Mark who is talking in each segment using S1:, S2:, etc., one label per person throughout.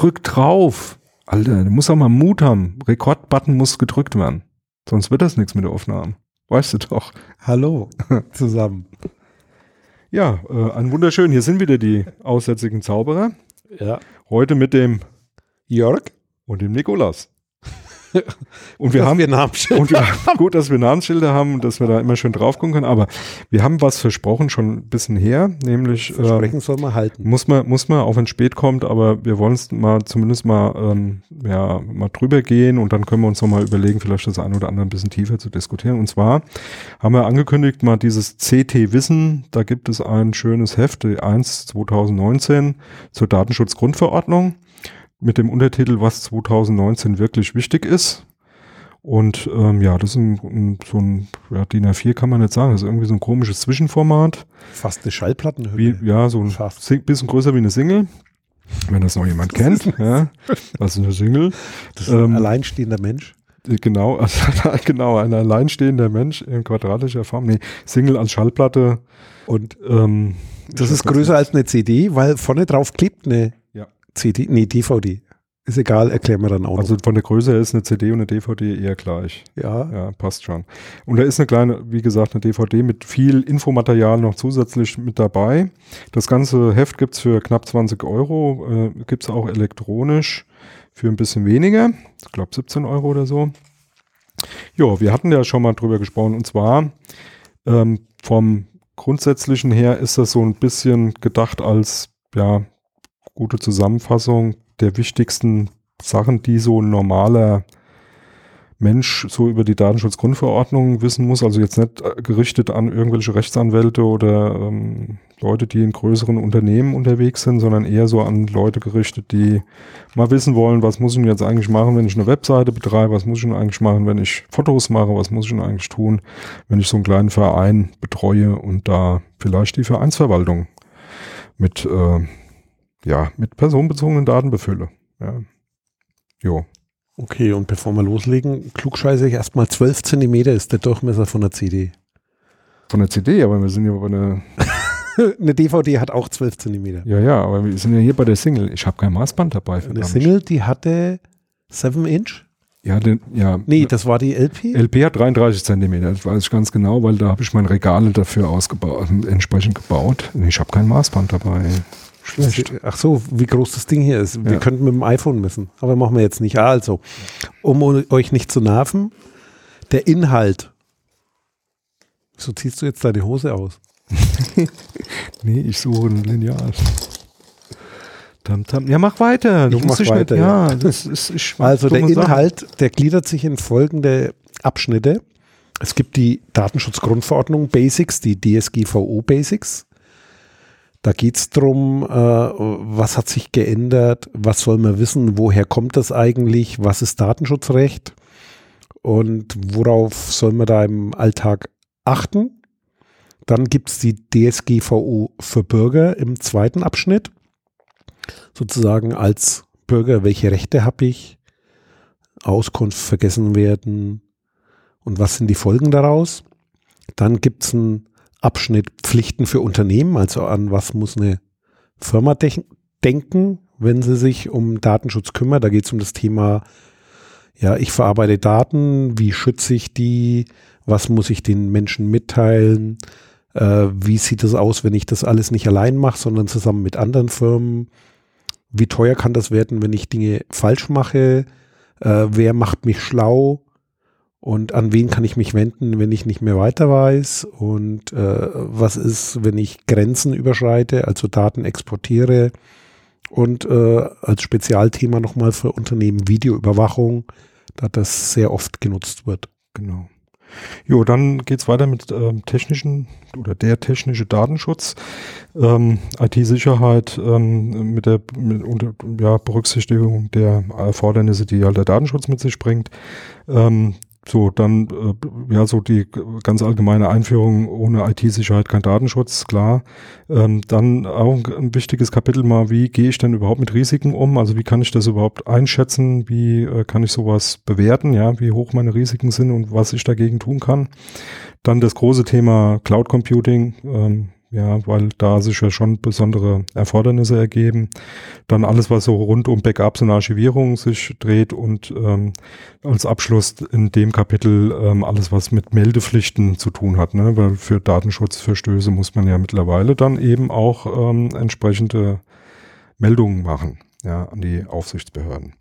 S1: Ihr drückt drauf. Alter, du musst auch mal Mut haben. Rekordbutton muss gedrückt werden. Sonst wird das nichts mit der Aufnahme. Weißt du doch.
S2: Hallo zusammen.
S1: Ja, äh, ein wunderschön. Hier sind wieder die aussätzigen Zauberer.
S2: Ja.
S1: Heute mit dem
S2: Jörg?
S1: und dem Nikolaus. Und wir
S2: Dass
S1: haben
S2: wir Namensschilder
S1: und wir, gut, dass wir Namensschilder haben und dass wir da immer schön drauf gucken können. Aber wir haben was versprochen schon ein bisschen her, nämlich äh,
S2: Versprechen soll man halten.
S1: muss man muss man auch wenn es spät kommt, aber wir wollen es mal zumindest mal ähm, ja mal drüber gehen und dann können wir uns noch mal überlegen, vielleicht das eine oder andere ein bisschen tiefer zu diskutieren. Und zwar haben wir angekündigt mal dieses CT Wissen. Da gibt es ein schönes Heft, die 1 2019 zur Datenschutzgrundverordnung mit dem Untertitel, was 2019 wirklich wichtig ist. Und ähm, ja, das ist ein, ein, so ein ja, DIN A4 kann man nicht sagen, das ist irgendwie so ein komisches Zwischenformat.
S2: Fast eine Schallplattenhülle.
S1: Wie, ja, so ein. Sing- bisschen größer wie eine Single. Wenn das noch jemand kennt, ja, das ist eine Single.
S2: Das ist ein
S1: Ähm,
S2: alleinstehender Mensch.
S1: Genau, also, genau, ein alleinstehender Mensch in quadratischer Form. Nee, Single als Schallplatte.
S2: Und
S1: Ähm,
S2: das ist größer als eine CD, weil vorne drauf klebt eine. CD, nee, DVD. Ist egal, erklären wir dann auch
S1: Also von der Größe her ist eine CD und eine DVD eher gleich.
S2: noch. Ja,
S1: Ja, passt schon. Und da ist eine kleine, wie gesagt, eine DVD mit viel Infomaterial noch zusätzlich mit dabei. Das ganze Heft gibt's für knapp 20 Euro. Äh, gibt's auch elektronisch für ein bisschen weniger. Ich glaube 17 Euro oder so. Ja, wir hatten ja schon mal drüber gesprochen. Und zwar ähm, vom Grundsätzlichen her ist das so ein bisschen gedacht als ja, gute Zusammenfassung der wichtigsten Sachen, die so ein normaler Mensch so über die Datenschutzgrundverordnung wissen muss. Also jetzt nicht äh, gerichtet an irgendwelche Rechtsanwälte oder ähm, Leute, die in größeren Unternehmen unterwegs sind, sondern eher so an Leute gerichtet, die mal wissen wollen, was muss ich jetzt eigentlich machen, wenn ich eine Webseite betreibe, was muss ich denn eigentlich machen, wenn ich Fotos mache, was muss ich denn eigentlich tun, wenn ich so einen kleinen Verein betreue und da vielleicht die Vereinsverwaltung mit, äh, ja, mit personenbezogenen Daten befülle. Ja. Jo.
S2: okay. Und bevor wir loslegen, klugscheiße ich erstmal 12 Zentimeter ist der Durchmesser von der CD.
S1: Von der CD, aber wir sind ja bei der,
S2: eine DVD hat auch 12 Zentimeter.
S1: ja, ja, aber wir sind ja hier bei der Single. Ich habe kein Maßband dabei.
S2: Eine. Single, die hatte 7 Inch?
S1: Ja, den, ja.
S2: Nee, das war die LP.
S1: LP hat 33 Zentimeter, das weiß ich ganz genau, weil da habe ich mein Regale dafür ausgebaut, entsprechend gebaut. Ich habe kein Maßband dabei. Schlecht.
S2: Ach so, wie groß das Ding hier ist. Wir
S1: Ja.
S2: könnten mit dem iPhone messen, aber machen wir jetzt nicht. Also, um euch nicht zu nerven, der Inhalt. So ziehst du jetzt deine Hose aus.
S1: Nee, ich suche ein Lineal. Tam, tam. Ja, mach weiter. Du
S2: Ich
S1: musst
S2: mach weiter,
S1: Nicht, ja, das ist, ich
S2: Also der
S1: dumme Sachen.
S2: Inhalt, der gliedert sich in folgende Abschnitte. Es gibt die Datenschutzgrundverordnung Basics, die DSGVO Basics. Da geht es darum, äh, was hat sich geändert, was soll man wissen, woher kommt das eigentlich, was ist Datenschutzrecht und worauf soll man da im Alltag achten. Dann gibt es die DSGVO für Bürger im zweiten Abschnitt. Sozusagen als Bürger, welche Rechte habe ich, Auskunft vergessen werden und was sind die Folgen daraus. Dann gibt es einen Abschnitt Pflichten für Unternehmen, also an was muss eine Firma denken, wenn sie sich um Datenschutz kümmert. Da geht es um das Thema, ja, ich verarbeite Daten, wie schütze ich die, was muss ich den Menschen mitteilen, äh, wie sieht es aus, wenn ich das alles nicht allein mache, sondern zusammen mit anderen Firmen, wie teuer kann das werden, wenn ich Dinge falsch mache, äh, wer macht mich schlau und an wen kann ich mich wenden, wenn ich nicht mehr weiter weiß und äh, was ist, wenn ich Grenzen überschreite, also Daten exportiere und äh, als Spezialthema nochmal für Unternehmen Videoüberwachung, da das sehr oft genutzt wird.
S1: Genau. Jo, dann geht's weiter mit ähm, technischen oder der technische Datenschutz, ähm, IT-Sicherheit ähm, mit der mit unter, ja, Berücksichtigung der Erfordernisse, die halt der Datenschutz mit sich bringt. Ähm, so, dann äh, ja so die ganz allgemeine Einführung ohne IT-Sicherheit kein Datenschutz, klar. Ähm, dann auch ein, ein wichtiges Kapitel mal, wie gehe ich denn überhaupt mit Risiken um? Also wie kann ich das überhaupt einschätzen? Wie äh, kann ich sowas bewerten? Ja, wie hoch meine Risiken sind und was ich dagegen tun kann. Dann das große Thema Cloud Computing. Ähm, ja, weil da sich ja schon besondere Erfordernisse ergeben. Dann alles, was so rund um Backups und Archivierung sich dreht und ähm, als Abschluss in dem Kapitel ähm, alles, was mit Meldepflichten zu tun hat, ne? weil für Datenschutzverstöße muss man ja mittlerweile dann eben auch ähm, entsprechende Meldungen machen ja, an die Aufsichtsbehörden.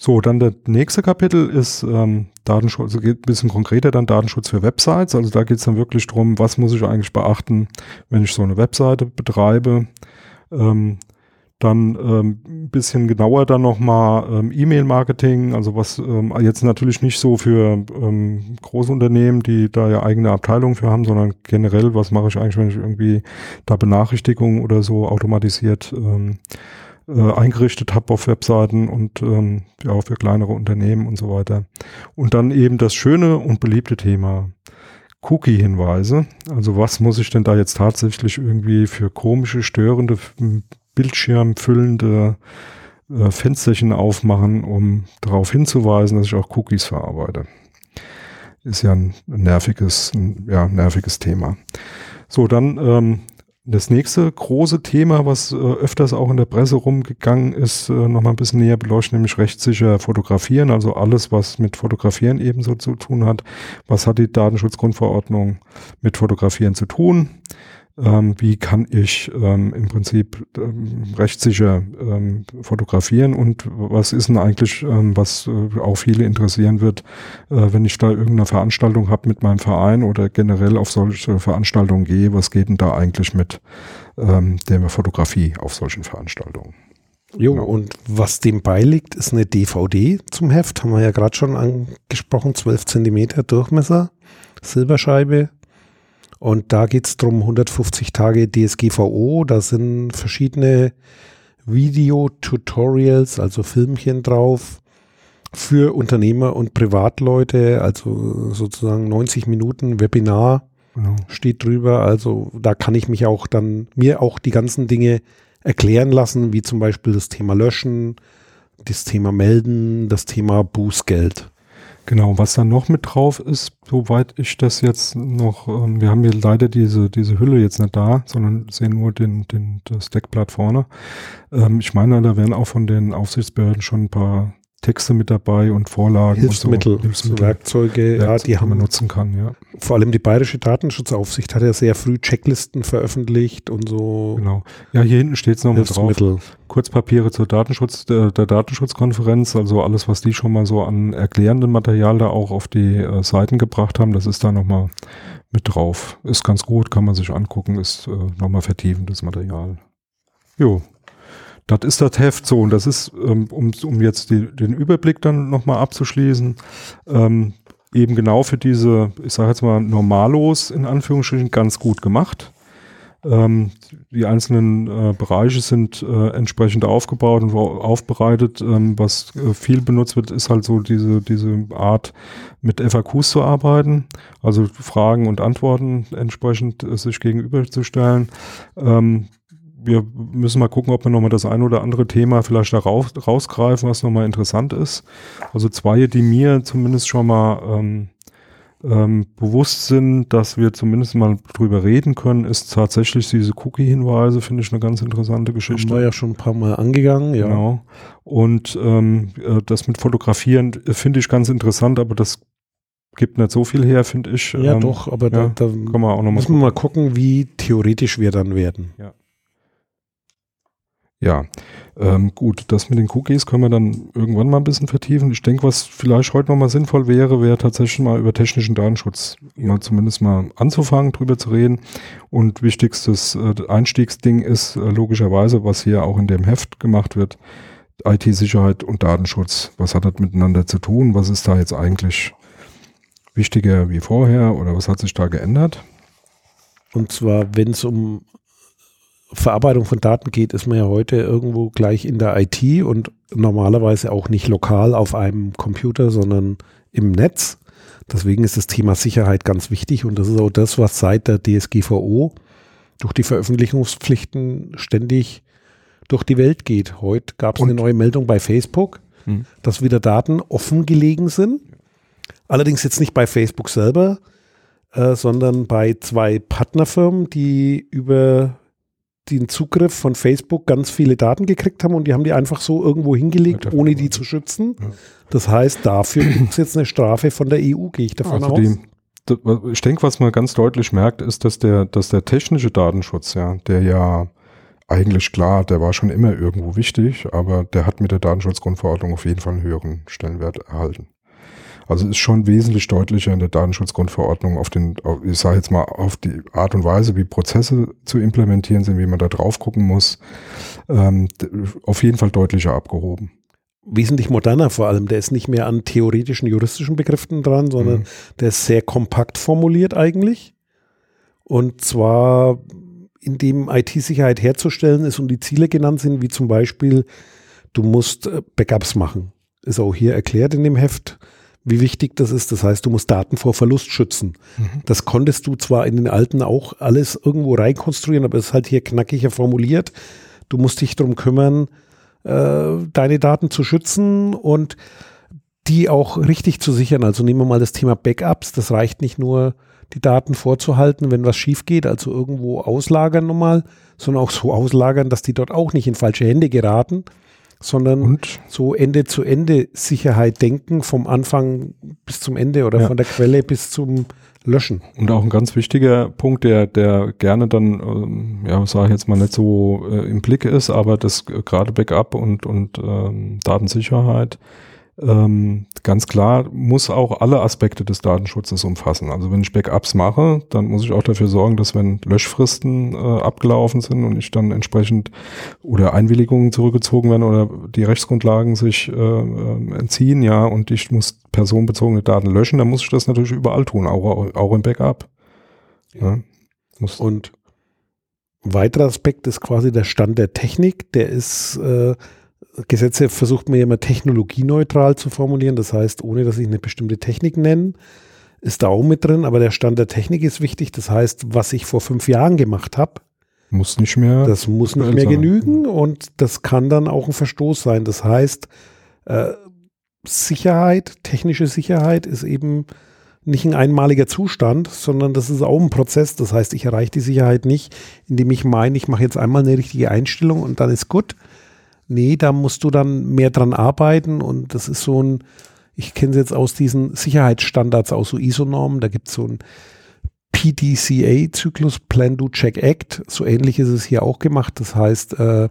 S1: So, dann der nächste Kapitel ist ähm, Datenschutz, also geht ein bisschen konkreter dann Datenschutz für Websites. Also da geht es dann wirklich drum, was muss ich eigentlich beachten, wenn ich so eine Webseite betreibe. Ähm, dann ähm, ein bisschen genauer dann nochmal ähm, E-Mail-Marketing, also was ähm, jetzt natürlich nicht so für ähm, Großunternehmen, die da ja eigene Abteilungen für haben, sondern generell, was mache ich eigentlich, wenn ich irgendwie da Benachrichtigungen oder so automatisiert ähm, äh, eingerichtet habe auf Webseiten und ähm, ja für kleinere Unternehmen und so weiter. Und dann eben das schöne und beliebte Thema Cookie-Hinweise. Also was muss ich denn da jetzt tatsächlich irgendwie für komische, störende, bildschirmfüllende äh, Fensterchen aufmachen, um darauf hinzuweisen, dass ich auch Cookies verarbeite. Ist ja ein nerviges, ein, ja, nerviges Thema. So, dann ähm, das nächste große Thema, was äh, öfters auch in der Presse rumgegangen ist, äh, nochmal ein bisschen näher beleuchten, nämlich rechtssicher fotografieren, also alles, was mit Fotografieren ebenso zu tun hat. Was hat die Datenschutzgrundverordnung mit Fotografieren zu tun? Ähm, wie kann ich ähm, im Prinzip ähm, rechtssicher ähm, fotografieren und was ist denn eigentlich, ähm, was äh, auch viele interessieren wird, äh, wenn ich da irgendeine Veranstaltung habe mit meinem Verein oder generell auf solche Veranstaltungen gehe, was geht denn da eigentlich mit ähm, der Fotografie auf solchen Veranstaltungen?
S2: Jo, genau. und was dem beiliegt, ist eine DVD zum Heft, haben wir ja gerade schon angesprochen, 12 Zentimeter Durchmesser, Silberscheibe, und da geht es darum, 150 Tage DSGVO. Da sind verschiedene Video-Tutorials, also Filmchen drauf für Unternehmer und Privatleute, also sozusagen 90 Minuten Webinar genau. steht drüber. Also da kann ich mich auch dann mir auch die ganzen Dinge erklären lassen, wie zum Beispiel das Thema Löschen, das Thema Melden, das Thema Bußgeld.
S1: Genau, was dann noch mit drauf ist, soweit ich das jetzt noch, ähm, wir haben hier leider diese, diese Hülle jetzt nicht da, sondern sehen nur den, den, das Deckblatt vorne. Ähm, ich meine, da werden auch von den Aufsichtsbehörden schon ein paar Texte mit dabei und Vorlagen.
S2: Hilfsmittel,
S1: und so.
S2: Hilfsmittel. Werkzeuge,
S1: ja, die, die man nutzen kann, ja.
S2: Vor allem die Bayerische Datenschutzaufsicht hat ja sehr früh Checklisten veröffentlicht und so.
S1: Genau. Ja, hier hinten steht es nochmal drauf. Kurzpapiere zur Datenschutz, der, der, Datenschutzkonferenz, also alles, was die schon mal so an erklärendem Material da auch auf die äh, Seiten gebracht haben, das ist da nochmal mit drauf. Ist ganz gut, kann man sich angucken, ist äh, nochmal vertiefendes Material. Jo, das ist das Heft so und das ist, ähm, um, um jetzt die, den Überblick dann nochmal abzuschließen, ähm, eben genau für diese, ich sage jetzt mal, Normalos in Anführungsstrichen ganz gut gemacht. Ähm, die einzelnen äh, Bereiche sind äh, entsprechend aufgebaut und aufbereitet. Ähm, was äh, viel benutzt wird, ist halt so diese, diese Art, mit FAQs zu arbeiten, also Fragen und Antworten entsprechend äh, sich gegenüberzustellen. Ähm, wir müssen mal gucken, ob wir nochmal das ein oder andere Thema vielleicht da raus, rausgreifen, was nochmal interessant ist. Also zwei, die mir zumindest schon mal ähm, ähm, bewusst sind, dass wir zumindest mal drüber reden können, ist tatsächlich diese Cookie-Hinweise, finde ich eine ganz interessante Geschichte.
S2: Haben wir ja schon ein paar Mal angegangen, ja.
S1: Genau. Und ähm, äh, das mit Fotografieren finde ich ganz interessant, aber das gibt nicht so viel her, finde ich.
S2: Ja, ähm, doch, aber ja, da, da müssen wir mal gucken, wie theoretisch wir dann werden.
S1: Ja. Ja, ähm, gut, das mit den Cookies können wir dann irgendwann mal ein bisschen vertiefen. Ich denke, was vielleicht heute nochmal sinnvoll wäre, wäre tatsächlich mal über technischen Datenschutz mal zumindest mal anzufangen, drüber zu reden. Und wichtigstes äh, Einstiegsding ist äh, logischerweise, was hier auch in dem Heft gemacht wird, IT-Sicherheit und Datenschutz. Was hat das miteinander zu tun? Was ist da jetzt eigentlich wichtiger wie vorher oder was hat sich da geändert?
S2: Und zwar, wenn es um Verarbeitung von Daten geht, ist man ja heute irgendwo gleich in der IT und normalerweise auch nicht lokal auf einem Computer, sondern im Netz. Deswegen ist das Thema Sicherheit ganz wichtig und das ist auch das, was seit der DSGVO durch die Veröffentlichungspflichten ständig durch die Welt geht. Heute gab es eine neue Meldung bei Facebook, hm. dass wieder Daten offen gelegen sind. Allerdings jetzt nicht bei Facebook selber, äh, sondern bei zwei Partnerfirmen, die über den Zugriff von Facebook ganz viele Daten gekriegt haben und die haben die einfach so irgendwo hingelegt, ohne die zu schützen. Das heißt, dafür gibt es jetzt eine Strafe von der EU, gehe ich davon also aus.
S1: Die, ich denke, was man ganz deutlich merkt, ist, dass der, dass der technische Datenschutz, ja, der ja eigentlich klar, der war schon immer irgendwo wichtig, aber der hat mit der Datenschutzgrundverordnung auf jeden Fall einen höheren Stellenwert erhalten. Also ist schon wesentlich deutlicher in der Datenschutzgrundverordnung auf den, ich sage jetzt mal, auf die Art und Weise, wie Prozesse zu implementieren sind, wie man da drauf gucken muss, ähm, auf jeden Fall deutlicher abgehoben.
S2: Wesentlich moderner vor allem. Der ist nicht mehr an theoretischen, juristischen Begriffen dran, sondern mhm. der ist sehr kompakt formuliert eigentlich. Und zwar, indem IT-Sicherheit herzustellen ist und die Ziele genannt sind, wie zum Beispiel, du musst äh, Backups machen. Ist auch hier erklärt in dem Heft wie wichtig das ist. Das heißt, du musst Daten vor Verlust schützen. Mhm. Das konntest du zwar in den alten auch alles irgendwo reinkonstruieren, aber es ist halt hier knackiger formuliert. Du musst dich darum kümmern, äh, deine Daten zu schützen und die auch richtig zu sichern. Also nehmen wir mal das Thema Backups. Das reicht nicht nur, die Daten vorzuhalten, wenn was schief geht, also irgendwo auslagern nochmal, sondern auch so auslagern, dass die dort auch nicht in falsche Hände geraten sondern und? so Ende zu Ende Sicherheit denken, vom Anfang bis zum Ende oder ja. von der Quelle bis zum Löschen.
S1: Und auch ein ganz wichtiger Punkt, der, der gerne dann, ähm, ja, sage ich jetzt mal nicht so äh, im Blick ist, aber das äh, gerade Backup und, und ähm, Datensicherheit ähm, ganz klar muss auch alle Aspekte des Datenschutzes umfassen. Also wenn ich Backups mache, dann muss ich auch dafür sorgen, dass wenn Löschfristen äh, abgelaufen sind und ich dann entsprechend oder Einwilligungen zurückgezogen werden oder die Rechtsgrundlagen sich äh, äh entziehen, ja, und ich muss personenbezogene Daten löschen, dann muss ich das natürlich überall tun, auch, auch im Backup.
S2: Ja. Muss und ein weiterer Aspekt ist quasi der Stand der Technik, der ist äh, Gesetze versucht man ja immer technologieneutral zu formulieren, das heißt, ohne dass ich eine bestimmte Technik nenne, ist da auch mit drin, aber der Stand der Technik ist wichtig. Das heißt, was ich vor fünf Jahren gemacht habe,
S1: muss nicht mehr.
S2: Das muss nicht mehr sein. genügen und das kann dann auch ein Verstoß sein. Das heißt, äh, Sicherheit, technische Sicherheit ist eben nicht ein einmaliger Zustand, sondern das ist auch ein Prozess. Das heißt, ich erreiche die Sicherheit nicht, indem ich meine, ich mache jetzt einmal eine richtige Einstellung und dann ist gut, nee, da musst du dann mehr dran arbeiten und das ist so ein, ich kenne es jetzt aus diesen Sicherheitsstandards, aus so ISO-Normen, da gibt es so ein PDCA-Zyklus, Plan, Do, Check, Act. So ähnlich ist es hier auch gemacht. Das heißt, äh,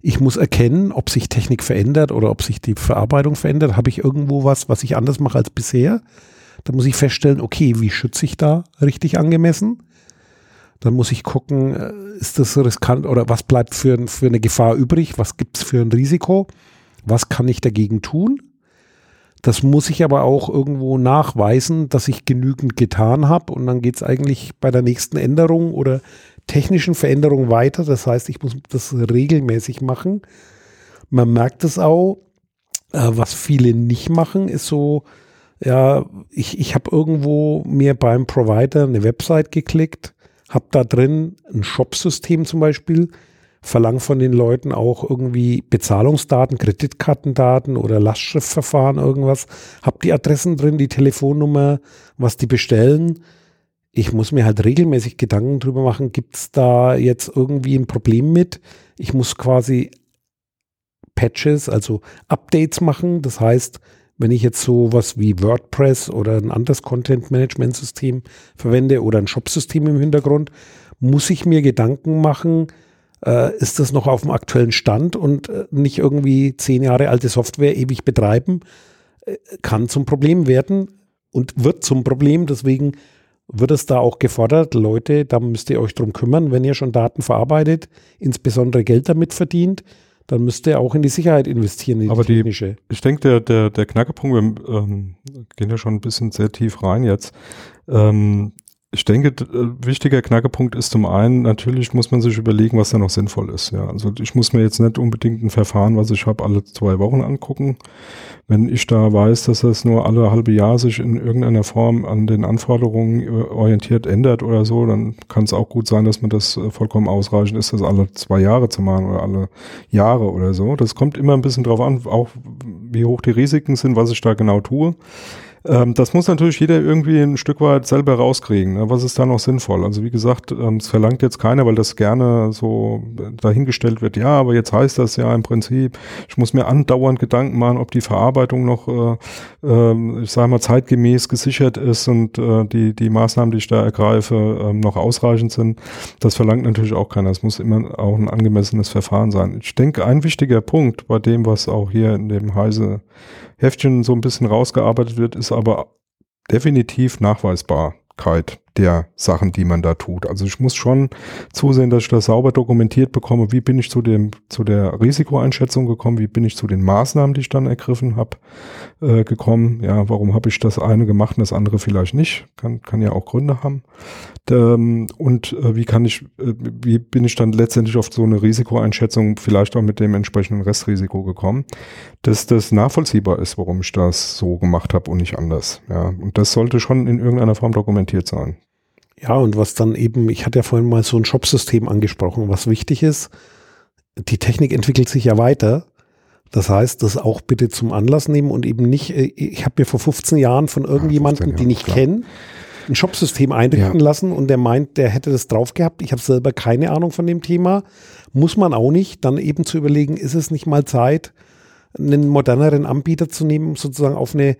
S2: ich muss erkennen, ob sich Technik verändert oder ob sich die Verarbeitung verändert. Habe ich irgendwo was, was ich anders mache als bisher? Da muss ich feststellen, okay, wie schütze ich da richtig angemessen? Dann muss ich gucken, äh, ist das riskant oder was bleibt für, für eine Gefahr übrig? Was gibt es für ein Risiko? Was kann ich dagegen tun? Das muss ich aber auch irgendwo nachweisen, dass ich genügend getan habe. Und dann geht es eigentlich bei der nächsten Änderung oder technischen Veränderung weiter. Das heißt, ich muss das regelmäßig machen. Man merkt es auch, äh, was viele nicht machen, ist so, ja, ich, ich habe irgendwo mir beim Provider eine Website geklickt habe da drin ein Shop-System zum Beispiel, verlange von den Leuten auch irgendwie Bezahlungsdaten, Kreditkartendaten oder Lastschriftverfahren, irgendwas, habe die Adressen drin, die Telefonnummer, was die bestellen. Ich muss mir halt regelmäßig Gedanken drüber machen, gibt es da jetzt irgendwie ein Problem mit? Ich muss quasi Patches, also Updates machen. Das heißt, wenn ich jetzt so was wie WordPress oder ein anderes Content-Management-System verwende oder ein Shop-System im Hintergrund, muss ich mir Gedanken machen, äh, ist das noch auf dem aktuellen Stand und äh, nicht irgendwie zehn Jahre alte Software ewig betreiben, äh, kann zum Problem werden und wird zum Problem. Deswegen wird es da auch gefordert, Leute, da müsst ihr euch drum kümmern, wenn ihr schon Daten verarbeitet, insbesondere Geld damit verdient, dann müsste er auch in die Sicherheit investieren, in
S1: Aber die technische. ich denke, der, der, der Knackepunkt, wir ähm, gehen ja schon ein bisschen sehr tief rein jetzt. Ähm, ich denke, äh, wichtiger Knackepunkt ist zum einen, natürlich muss man sich überlegen, was da noch sinnvoll ist. Ja, also ich muss mir jetzt nicht unbedingt ein Verfahren, was ich habe, alle zwei Wochen angucken. Wenn ich da weiß, dass das nur alle halbe Jahr sich in irgendeiner Form an den Anforderungen äh, orientiert ändert oder so, dann kann es auch gut sein, dass man das äh, vollkommen ausreichend ist, das alle zwei Jahre zu machen oder alle Jahre oder so. Das kommt immer ein bisschen drauf an, auch wie hoch die Risiken sind, was ich da genau tue. Ähm, das muss natürlich jeder irgendwie ein Stück weit selber rauskriegen. Ne? Was ist da noch sinnvoll? Also wie gesagt, ähm, es verlangt jetzt keiner, weil das gerne so dahingestellt wird. Ja, aber jetzt heißt das ja im Prinzip, ich muss mir andauernd Gedanken machen, ob die Verarbeitung noch, äh, äh, ich sage mal, zeitgemäß gesichert ist und äh, die, die Maßnahmen, die ich da ergreife, ähm, noch ausreichend sind. Das verlangt natürlich auch keiner. Es muss immer auch ein angemessenes Verfahren sein. Ich denke, ein wichtiger Punkt bei dem, was auch hier in dem Heise Heftchen so ein bisschen rausgearbeitet wird, ist aber definitiv Nachweisbarkeit der Sachen, die man da tut. Also ich muss schon zusehen, dass ich das sauber dokumentiert bekomme, wie bin ich zu dem zu der Risikoeinschätzung gekommen, wie bin ich zu den Maßnahmen, die ich dann ergriffen habe, äh, gekommen. Ja, warum habe ich das eine gemacht und das andere vielleicht nicht? Kann kann ja auch Gründe haben. Ähm, und äh, wie kann ich, äh, wie bin ich dann letztendlich auf so eine Risikoeinschätzung vielleicht auch mit dem entsprechenden Restrisiko gekommen, dass das nachvollziehbar ist, warum ich das so gemacht habe und nicht anders. Ja, und das sollte schon in irgendeiner Form dokumentiert sein.
S2: Ja, und was dann eben, ich hatte ja vorhin mal so ein Shop-System angesprochen, was wichtig ist, die Technik entwickelt sich ja weiter. Das heißt, das auch bitte zum Anlass nehmen und eben nicht, äh, ich habe mir vor 15 Jahren von irgendjemandem, ja, den ich kenne, ein Shop-System einrichten ja. lassen und der meint, der hätte das drauf gehabt. Ich habe selber keine Ahnung von dem Thema. Muss man auch nicht. Dann eben zu überlegen, ist es nicht mal Zeit, einen moderneren Anbieter zu nehmen, sozusagen auf eine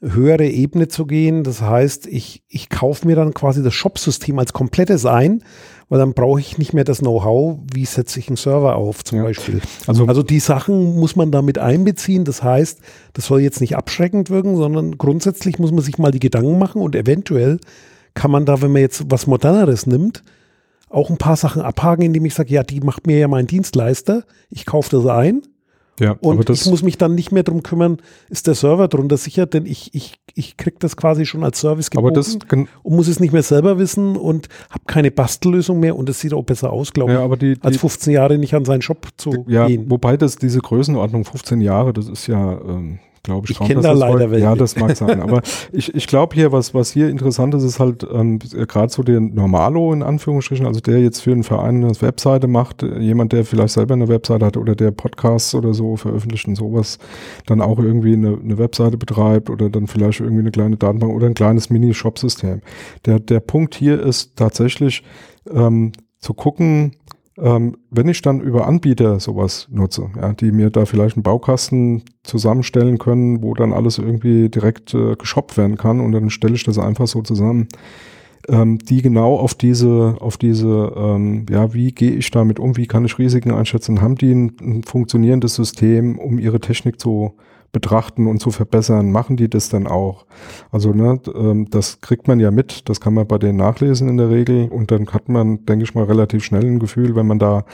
S2: höhere Ebene zu gehen. Das heißt, ich, ich kaufe mir dann quasi das Shop-System als komplettes ein, weil dann brauche ich nicht mehr das Know-how, wie setze ich einen Server auf zum ja. Beispiel. Also, also die Sachen muss man damit einbeziehen. Das heißt, das soll jetzt nicht abschreckend wirken, sondern grundsätzlich muss man sich mal die Gedanken machen und eventuell kann man da, wenn man jetzt was Moderneres nimmt, auch ein paar Sachen abhaken, indem ich sage, ja, die macht mir ja mein Dienstleister, ich kaufe das ein ja, und ich muss mich dann nicht mehr darum kümmern, ist der Server drunter sicher, denn ich, ich, ich kriege das quasi schon als Service
S1: geboten das
S2: und muss es nicht mehr selber wissen und habe keine Bastellösung mehr und es sieht auch besser aus, glaube
S1: ja, ich, die,
S2: als 15 Jahre nicht an seinen Shop zu
S1: ja, gehen. Wobei das diese Größenordnung 15 Jahre, das ist ja ähm, glaube ich.
S2: Ich kenne da leider welche.
S1: Ja, das mag sein. Aber ich, ich glaube hier, was, was hier interessant ist, ist halt ähm, gerade so der Normalo in Anführungsstrichen, also der jetzt für einen Verein eine Webseite macht, jemand, der vielleicht selber eine Webseite hat oder der Podcasts oder so veröffentlicht und sowas, dann auch irgendwie eine, eine Webseite betreibt oder dann vielleicht irgendwie eine kleine Datenbank oder ein kleines Mini-Shop-System. Der, der Punkt hier ist tatsächlich ähm, zu gucken, ähm, wenn ich dann über Anbieter sowas nutze, ja, die mir da vielleicht einen Baukasten zusammenstellen können, wo dann alles irgendwie direkt äh, geshoppt werden kann und dann stelle ich das einfach so zusammen, ähm, die genau auf diese, auf diese, ähm, ja, wie gehe ich damit um, wie kann ich Risiken einschätzen, haben die ein, ein funktionierendes System, um ihre Technik zu betrachten und zu verbessern, machen die das dann auch. Also ne, ähm, das kriegt man ja mit, das kann man bei denen nachlesen in der Regel und dann hat man, denke ich mal, relativ schnell ein Gefühl, wenn man da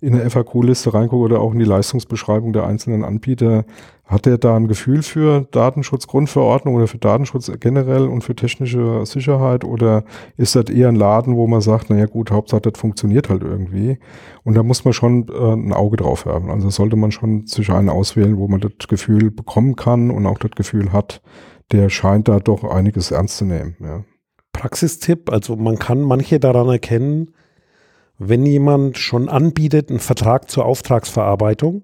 S1: in eine FAQ-Liste reinguckt oder auch in die Leistungsbeschreibung der einzelnen Anbieter, hat er da ein Gefühl für Datenschutzgrundverordnung oder für Datenschutz generell und für technische Sicherheit oder ist das eher ein Laden, wo man sagt, naja gut, Hauptsache das funktioniert halt irgendwie und da muss man schon äh, ein Auge drauf haben. Also sollte man schon sich einen auswählen, wo man das Gefühl bekommen kann und auch das Gefühl hat, der scheint da doch einiges ernst zu nehmen. Ja.
S2: Praxistipp, also man kann manche daran erkennen, wenn jemand schon anbietet, einen Vertrag zur Auftragsverarbeitung,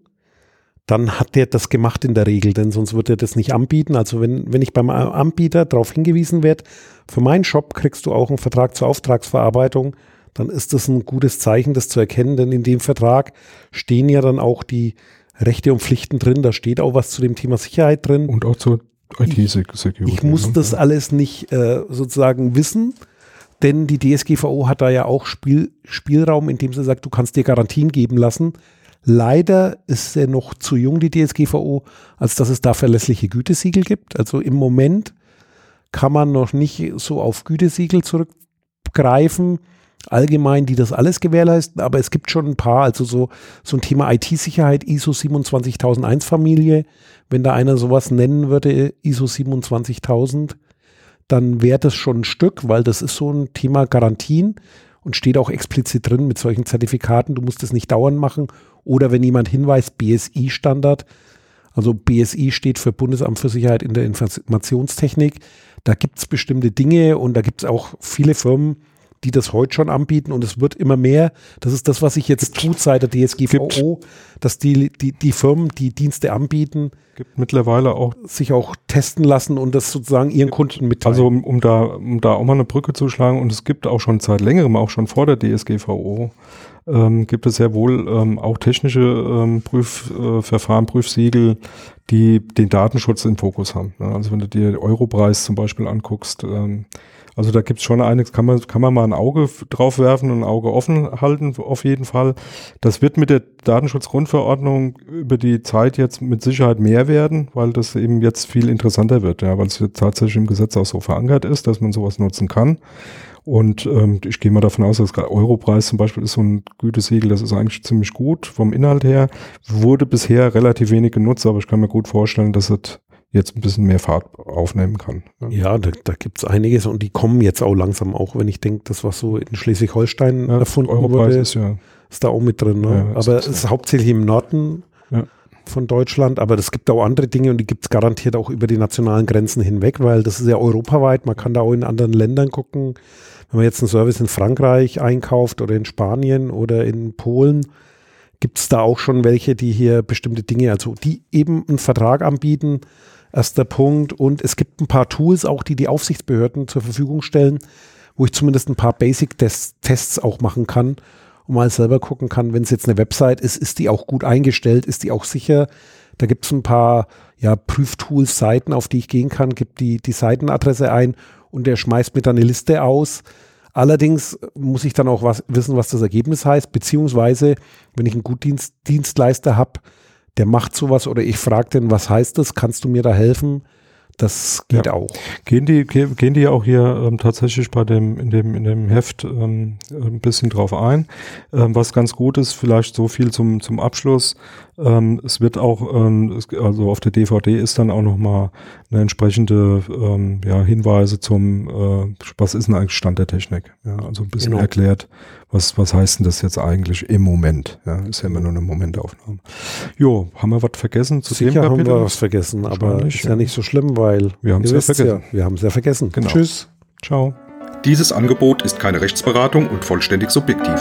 S2: dann hat der das gemacht in der Regel, denn sonst würde er das nicht anbieten. Also wenn, wenn ich beim Anbieter darauf hingewiesen werde, für meinen Shop kriegst du auch einen Vertrag zur Auftragsverarbeitung, dann ist das ein gutes Zeichen, das zu erkennen, denn in dem Vertrag stehen ja dann auch die Rechte und Pflichten drin, da steht auch was zu dem Thema Sicherheit drin.
S1: Und auch zur IT-Security.
S2: Ich, ich muss ne? das alles nicht äh, sozusagen wissen, denn die DSGVO hat da ja auch Spiel, Spielraum, in dem sie sagt, du kannst dir Garantien geben lassen. Leider ist er noch zu jung, die DSGVO, als dass es da verlässliche Gütesiegel gibt. Also im Moment kann man noch nicht so auf Gütesiegel zurückgreifen, allgemein, die das alles gewährleisten, aber es gibt schon ein paar, also so, so ein Thema IT-Sicherheit, ISO 27001 Familie, wenn da einer sowas nennen würde, ISO 27000, dann wäre das schon ein Stück, weil das ist so ein Thema Garantien und steht auch explizit drin mit solchen Zertifikaten. Du musst es nicht dauernd machen. Oder wenn jemand hinweist, BSI-Standard, also BSI steht für Bundesamt für Sicherheit in der Informationstechnik. Da gibt es bestimmte Dinge und da gibt es auch viele Firmen, die das heute schon anbieten und es wird immer mehr. Das ist das, was sich jetzt tut seit der DSGVO, gibt. dass die, die, die Firmen, die Dienste anbieten,
S1: gibt mittlerweile auch
S2: sich auch testen lassen und das sozusagen ihren Kunden mitteilen.
S1: Also um, um, da, um da auch mal eine Brücke zu schlagen und es gibt auch schon seit längerem, auch schon vor der DSGVO, ähm, gibt es sehr wohl ähm, auch technische ähm, Prüfverfahren, äh, Prüfsiegel, die den Datenschutz im Fokus haben. Ne? Also wenn du dir Europreis zum Beispiel anguckst, ähm, also da gibt's schon einiges, kann man, kann man mal ein Auge drauf werfen und ein Auge offen halten, auf jeden Fall. Das wird mit der Datenschutzgrundverordnung über die Zeit jetzt mit Sicherheit mehr werden, weil das eben jetzt viel interessanter wird, ja, weil es jetzt tatsächlich im Gesetz auch so verankert ist, dass man sowas nutzen kann. Und ähm, ich gehe mal davon aus, dass Europreis zum Beispiel ist so ein Gütesiegel, das ist eigentlich ziemlich gut vom Inhalt her. Wurde bisher relativ wenig genutzt, aber ich kann mir gut vorstellen, dass es jetzt ein bisschen mehr Fahrt aufnehmen kann.
S2: Ne? Ja, da, da gibt es einiges und die kommen jetzt auch langsam auch, wenn ich denke, das was so in Schleswig-Holstein ja, erfunden Europreis wurde, ist, ja. ist da auch mit drin. Ne? Ja, aber es ist hauptsächlich im Norden von Deutschland, aber es gibt auch andere Dinge und die gibt es garantiert auch über die nationalen Grenzen hinweg, weil das ist ja europaweit, man kann da auch in anderen Ländern gucken. Wenn man jetzt einen Service in Frankreich einkauft oder in Spanien oder in Polen, gibt es da auch schon welche, die hier bestimmte Dinge, also die eben einen Vertrag anbieten, Erster Punkt. Und es gibt ein paar Tools auch, die die Aufsichtsbehörden zur Verfügung stellen, wo ich zumindest ein paar Basic-Tests auch machen kann und mal selber gucken kann, wenn es jetzt eine Website ist, ist die auch gut eingestellt, ist die auch sicher. Da gibt es ein paar ja, Prüftools, Seiten, auf die ich gehen kann, gibt die, die Seitenadresse ein und der schmeißt mir dann eine Liste aus. Allerdings muss ich dann auch was, wissen, was das Ergebnis heißt, beziehungsweise wenn ich einen Gutdienstleister habe, der macht sowas oder ich frage den, was heißt das, kannst du mir da helfen? Das geht ja. auch.
S1: Gehen die, gehen die auch hier ähm, tatsächlich bei dem, in dem, in dem Heft ähm, ein bisschen drauf ein. Ähm, was ganz gut ist, vielleicht so viel zum, zum Abschluss. Ähm, es wird auch, ähm, es, also auf der DVD ist dann auch nochmal eine entsprechende ähm, ja, Hinweise zum, äh, was ist denn eigentlich Stand der Technik? Ja, also ein bisschen genau. erklärt, was, was heißt denn das jetzt eigentlich im Moment? Ja, ist ja immer nur eine Momentaufnahme. Jo, haben wir was vergessen
S2: zu Sicher dem Kapitel? haben wir was vergessen, aber ist ja nicht so schlimm, weil
S1: wir haben es ja vergessen.
S2: Ja, wir haben es ja vergessen.
S1: Genau. Tschüss. Ciao.
S3: Dieses Angebot ist keine Rechtsberatung und vollständig subjektiv.